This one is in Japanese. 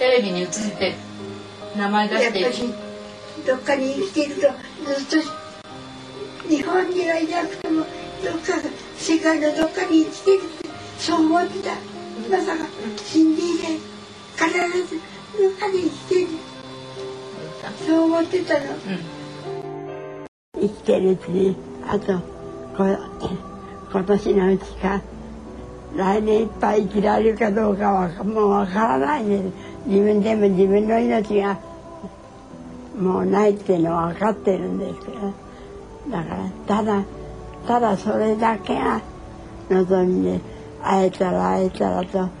テレビに映って名前出して。やっぱしどっかに生きてるとずっと日本にはいなくてもどっか世界のどっかに生きてるってそう思ってた。まさか死んでいない。必ずどっかに生きてる。そう思ってたの。うん生きてるうちにあとこ今年のうちか来年いっぱい生きられるかどうかはもう分からないで自分でも自分の命がもうないっていうのは分かってるんですけどだからただただそれだけが望みで会えたら会えたらと